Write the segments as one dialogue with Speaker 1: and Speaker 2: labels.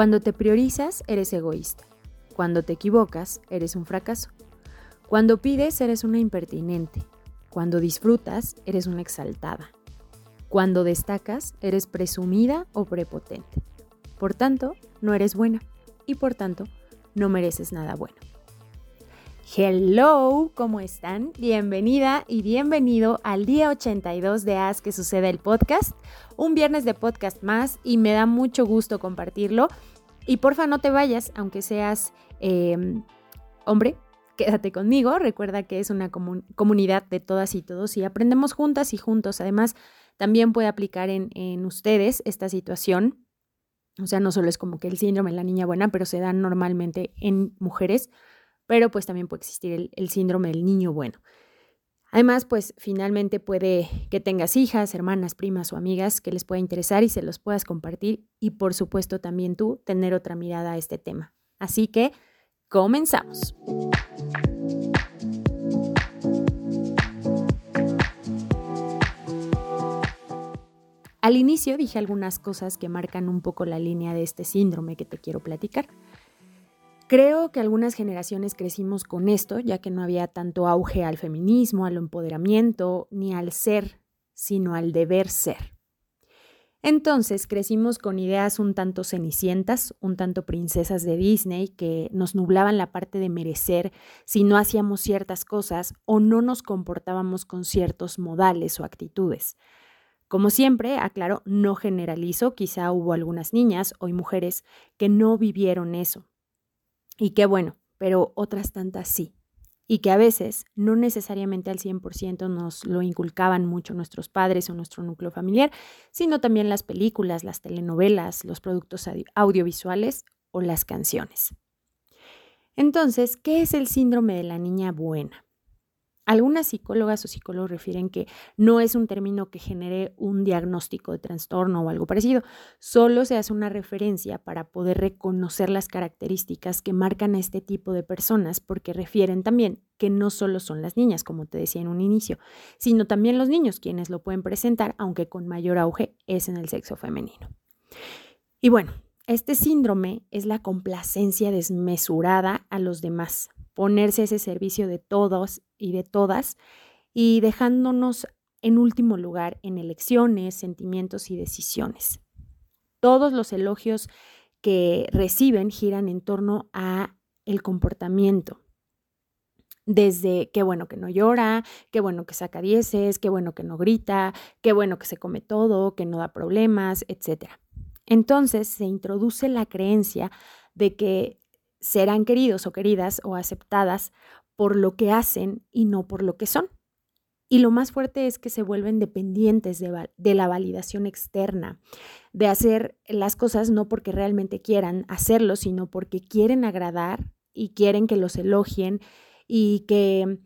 Speaker 1: Cuando te priorizas, eres egoísta. Cuando te equivocas, eres un fracaso. Cuando pides, eres una impertinente. Cuando disfrutas, eres una exaltada. Cuando destacas, eres presumida o prepotente. Por tanto, no eres buena y por tanto, no mereces nada bueno. Hello, ¿cómo están? Bienvenida y bienvenido al día 82 de Haz que suceda el podcast. Un viernes de podcast más y me da mucho gusto compartirlo. Y porfa, no te vayas, aunque seas em, hombre, quédate conmigo. Recuerda que es una comunidad de todas y todos y aprendemos juntas y juntos. Además, también puede aplicar en, en ustedes esta situación. O sea, no solo es como que el síndrome de la niña buena, pero se da normalmente en mujeres pero pues también puede existir el, síndrome del niño bueno. Además, pues finalmente puede que tengas hijas, hermanas, primas o amigas que les pueda interesar y se los puedas compartir y por supuesto también tú tener otra mirada a este tema. Así que, comenzamos. Al inicio dije algunas cosas que marcan un poco la línea de este síndrome que te quiero platicar. Creo que algunas generaciones crecimos con esto, ya que no había tanto auge al feminismo, al empoderamiento, ni al ser, sino al deber ser. Entonces crecimos con ideas un tanto cenicientas, un tanto princesas de Disney, que nos nublaban la parte de merecer si no hacíamos ciertas cosas o no nos comportábamos con ciertos modales o actitudes. Como siempre, aclaro, no generalizo, quizá hubo algunas niñas o mujeres que no vivieron eso, y qué bueno, pero otras tantas sí. Y que a veces no necesariamente al 100% nos lo inculcaban mucho nuestros padres o nuestro núcleo familiar, sino también las películas, las telenovelas, los productos audiovisuales o las canciones. Entonces, ¿qué es el síndrome de la niña buena? Algunas psicólogas o psicólogos refieren que no es un término que genere un diagnóstico de trastorno o algo parecido, solo se hace una referencia para poder reconocer las características que marcan a este tipo de personas, porque refieren también que no solo son las niñas, como te decía en un inicio, sino también los niños quienes lo pueden presentar, aunque con mayor auge es en el sexo femenino. Y bueno, este síndrome es la complacencia desmesurada a los demás, ponerse ese servicio de todos y de todas y dejándonos en último lugar en elecciones, sentimientos y decisiones. Todos los elogios que reciben giran en torno a el comportamiento. Desde qué bueno que no llora, qué bueno que saca dieces, qué bueno que no grita, qué bueno que se come todo, que no da problemas, etc. Entonces se introduce la creencia de que serán queridos o queridas o aceptadas por lo que hacen y no por lo que son. Y lo más fuerte es que se vuelven dependientes de, la validación externa, de hacer las cosas no porque realmente quieran hacerlo, sino porque quieren agradar y quieren que los elogien y que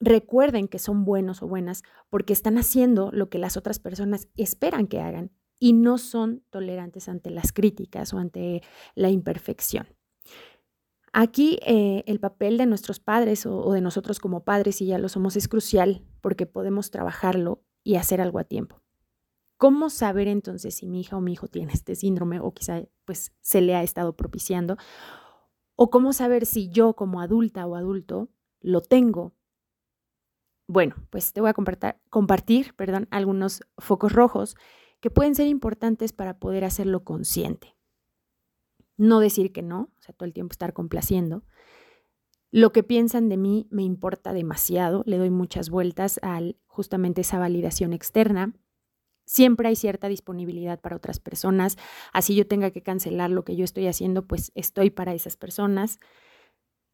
Speaker 1: recuerden que son buenos o buenas porque están haciendo lo que las otras personas esperan que hagan y no son tolerantes ante las críticas o ante la imperfección. Aquí eh, el papel de nuestros padres o, de nosotros como padres, si ya lo somos, es crucial porque podemos trabajarlo y hacer algo a tiempo. ¿Cómo saber entonces si mi hija o mi hijo tiene este síndrome o quizá pues se le ha estado propiciando? ¿O cómo saber si yo como adulta o adulto lo tengo? Bueno, pues te voy a compartir, compartir perdón, algunos focos rojos que pueden ser importantes para poder hacerlo consciente no decir que no, o sea, todo el tiempo estar complaciendo. Lo que piensan de mí me importa demasiado, le doy muchas vueltas a justamente esa validación externa. Siempre hay cierta disponibilidad para otras personas, así yo tenga que cancelar lo que yo estoy haciendo, pues estoy para esas personas.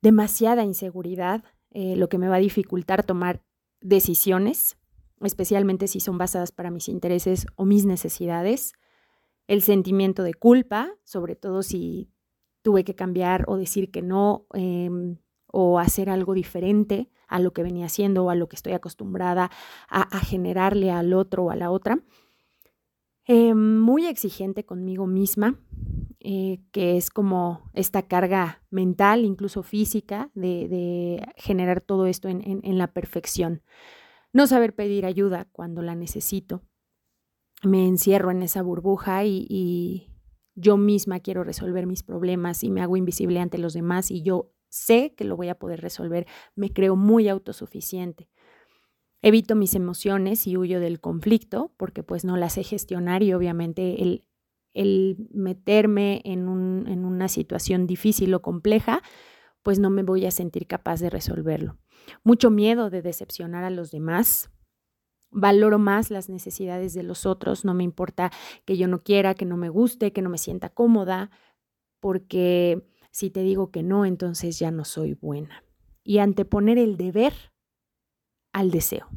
Speaker 1: Demasiada inseguridad, eh, lo que me va a dificultar tomar decisiones, especialmente si son basadas para mis intereses o mis necesidades el sentimiento de culpa, sobre todo si tuve que cambiar o decir que no em, o hacer algo diferente a lo que venía haciendo o a lo que estoy acostumbrada a, generarle al otro o a la otra. Em, muy exigente conmigo misma, eh, que es como esta carga mental, incluso física, de, generar todo esto en la perfección. No saber pedir ayuda cuando la necesito me encierro en esa burbuja y, yo misma quiero resolver mis problemas y me hago invisible ante los demás y yo sé que lo voy a poder resolver, me creo muy autosuficiente. Evito mis emociones y huyo del conflicto porque pues no las sé gestionar y obviamente el, el meterme en, un, en una situación difícil o compleja, pues no me voy a sentir capaz de resolverlo. Mucho miedo de decepcionar a los demás, valoro más las necesidades de los otros, no me importa que yo no quiera, que no me guste, que no me sienta cómoda, porque si te digo que no, entonces ya no soy buena. Y anteponer el deber al deseo.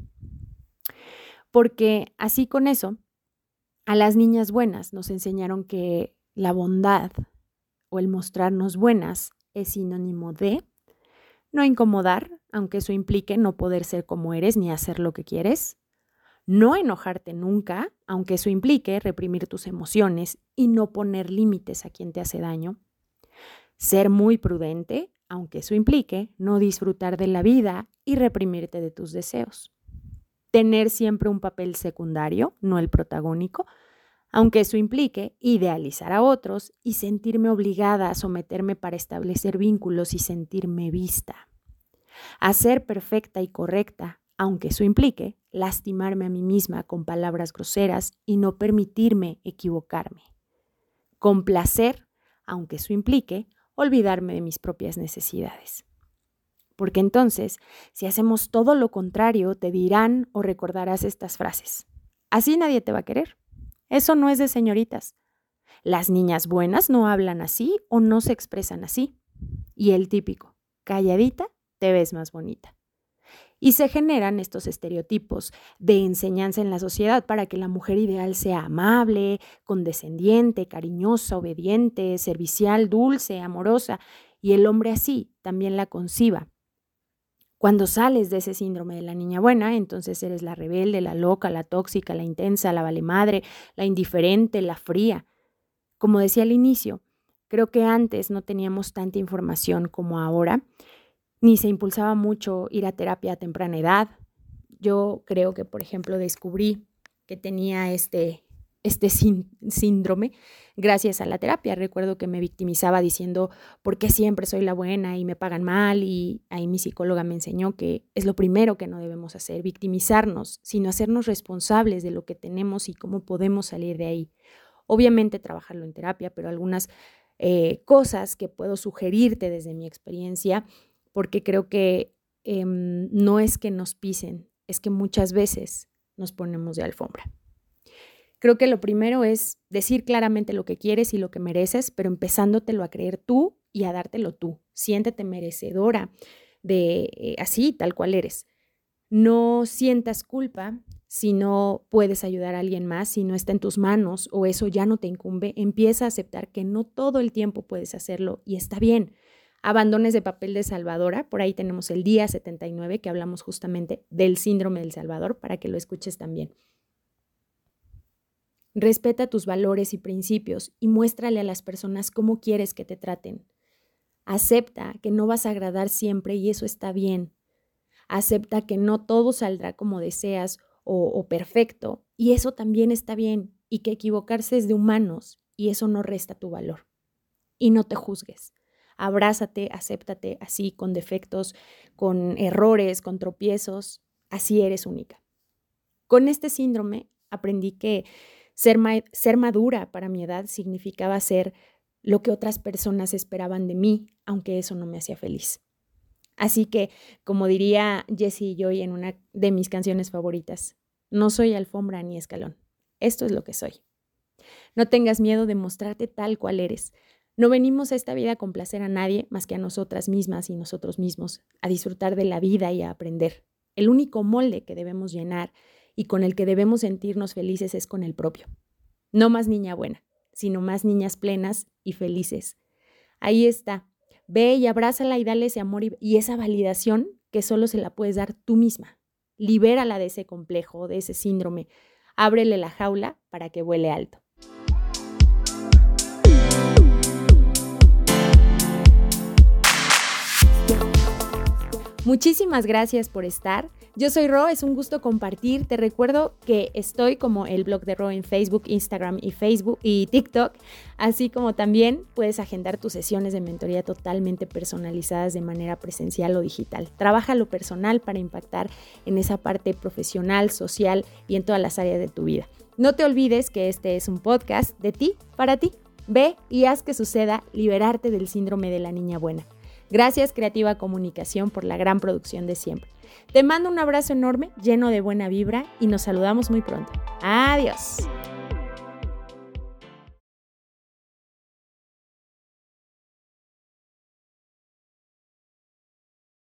Speaker 1: Porque así con eso, a las niñas buenas nos enseñaron que la bondad o el mostrarnos buenas es sinónimo de no incomodar, aunque eso implique no poder ser como eres ni hacer lo que quieres, no enojarte nunca, aunque eso implique reprimir tus emociones y no poner límites a quien te hace daño. Ser muy prudente, aunque eso implique no disfrutar de la vida y reprimirte de tus deseos. Tener siempre un papel secundario, no el protagónico, aunque eso implique idealizar a otros y sentirme obligada a someterme para establecer vínculos y sentirme vista. A ser perfecta y correcta, aunque eso implique lastimarme a mí misma con palabras groseras y no permitirme equivocarme. Complacer, aunque eso implique olvidarme de mis propias necesidades. Porque entonces, si hacemos todo lo contrario, te dirán o recordarás estas frases. Así nadie te va a querer. Eso no es de señoritas. Las niñas buenas no hablan así o no se expresan así. Y el típico, calladita, te ves más bonita. Y se generan estos estereotipos de enseñanza en la sociedad para que la mujer ideal sea amable, condescendiente, cariñosa, obediente, servicial, dulce, amorosa, y el hombre así también la conciba. Cuando sales de ese síndrome de la niña buena, entonces eres la rebelde, la loca, la tóxica, la intensa, la vale madre, la indiferente, la fría. Como decía al inicio, creo que antes no teníamos tanta información como ahora ni se impulsaba mucho ir a terapia a temprana edad. Yo creo que, por ejemplo, descubrí que tenía este, este síndrome gracias a la terapia. Recuerdo que me victimizaba diciendo, ¿por qué siempre soy la buena y me pagan mal? Y ahí mi psicóloga me enseñó que es lo primero que no debemos hacer, victimizarnos, sino hacernos responsables de lo que tenemos y cómo podemos salir de ahí. Obviamente trabajarlo en terapia, pero algunas eh, cosas que puedo sugerirte desde mi experiencia porque creo que em, no es que nos pisen, es que muchas veces nos ponemos de alfombra. Creo que lo primero es decir claramente lo que quieres y lo que mereces, pero empezándotelo a creer tú y a dártelo tú. Siéntete merecedora de eh, así, tal cual eres. No sientas culpa si no puedes ayudar a alguien más, si no está en tus manos o eso ya no te incumbe. Empieza a aceptar que no todo el tiempo puedes hacerlo y está bien. Abandones de papel de salvadora. Por ahí tenemos el día 79 que hablamos justamente del síndrome del Salvador para que lo escuches también. Respeta tus valores y principios y muéstrale a las personas cómo quieres que te traten. Acepta que no vas a agradar siempre y eso está bien. Acepta que no todo saldrá como deseas o, o perfecto y eso también está bien y que equivocarse es de humanos y eso no resta tu valor. Y no te juzgues abrázate, acéptate así, con defectos, con errores, con tropiezos, así eres única. Con este síndrome aprendí que ser, ser madura para mi edad significaba ser lo que otras personas esperaban de mí, aunque eso no me hacía feliz. Así que, como diría Jessie Joy en una de mis canciones favoritas, no soy alfombra ni escalón. Esto es lo que soy. No tengas miedo de mostrarte tal cual eres. No venimos a esta vida a complacer a nadie más que a nosotras mismas y nosotros mismos, a disfrutar de la vida y a aprender. El único molde que debemos llenar y con el que debemos sentirnos felices es con el propio. No más niña buena, sino más niñas plenas y felices. Ahí está. Ve y abrázala y dale ese amor y, esa validación que solo se la puedes dar tú misma. Libérala de ese complejo, de ese síndrome. Ábrele la jaula para que vuele alto. Muchísimas gracias por estar. Yo soy Ro, es un gusto compartir. Te recuerdo que estoy como el blog de Ro en Facebook, Instagram y Facebook y TikTok, así como también puedes agendar tus sesiones de mentoría totalmente personalizadas de manera presencial o digital. Trabaja lo personal para impactar en esa parte profesional, social y en todas las áreas de tu vida. No te olvides que este es un podcast de ti para ti. Ve y haz que suceda liberarte del síndrome de la niña buena. Gracias Creativa Comunicación por la gran producción de siempre. Te mando un abrazo enorme, lleno de buena vibra y nos saludamos muy pronto. Adiós.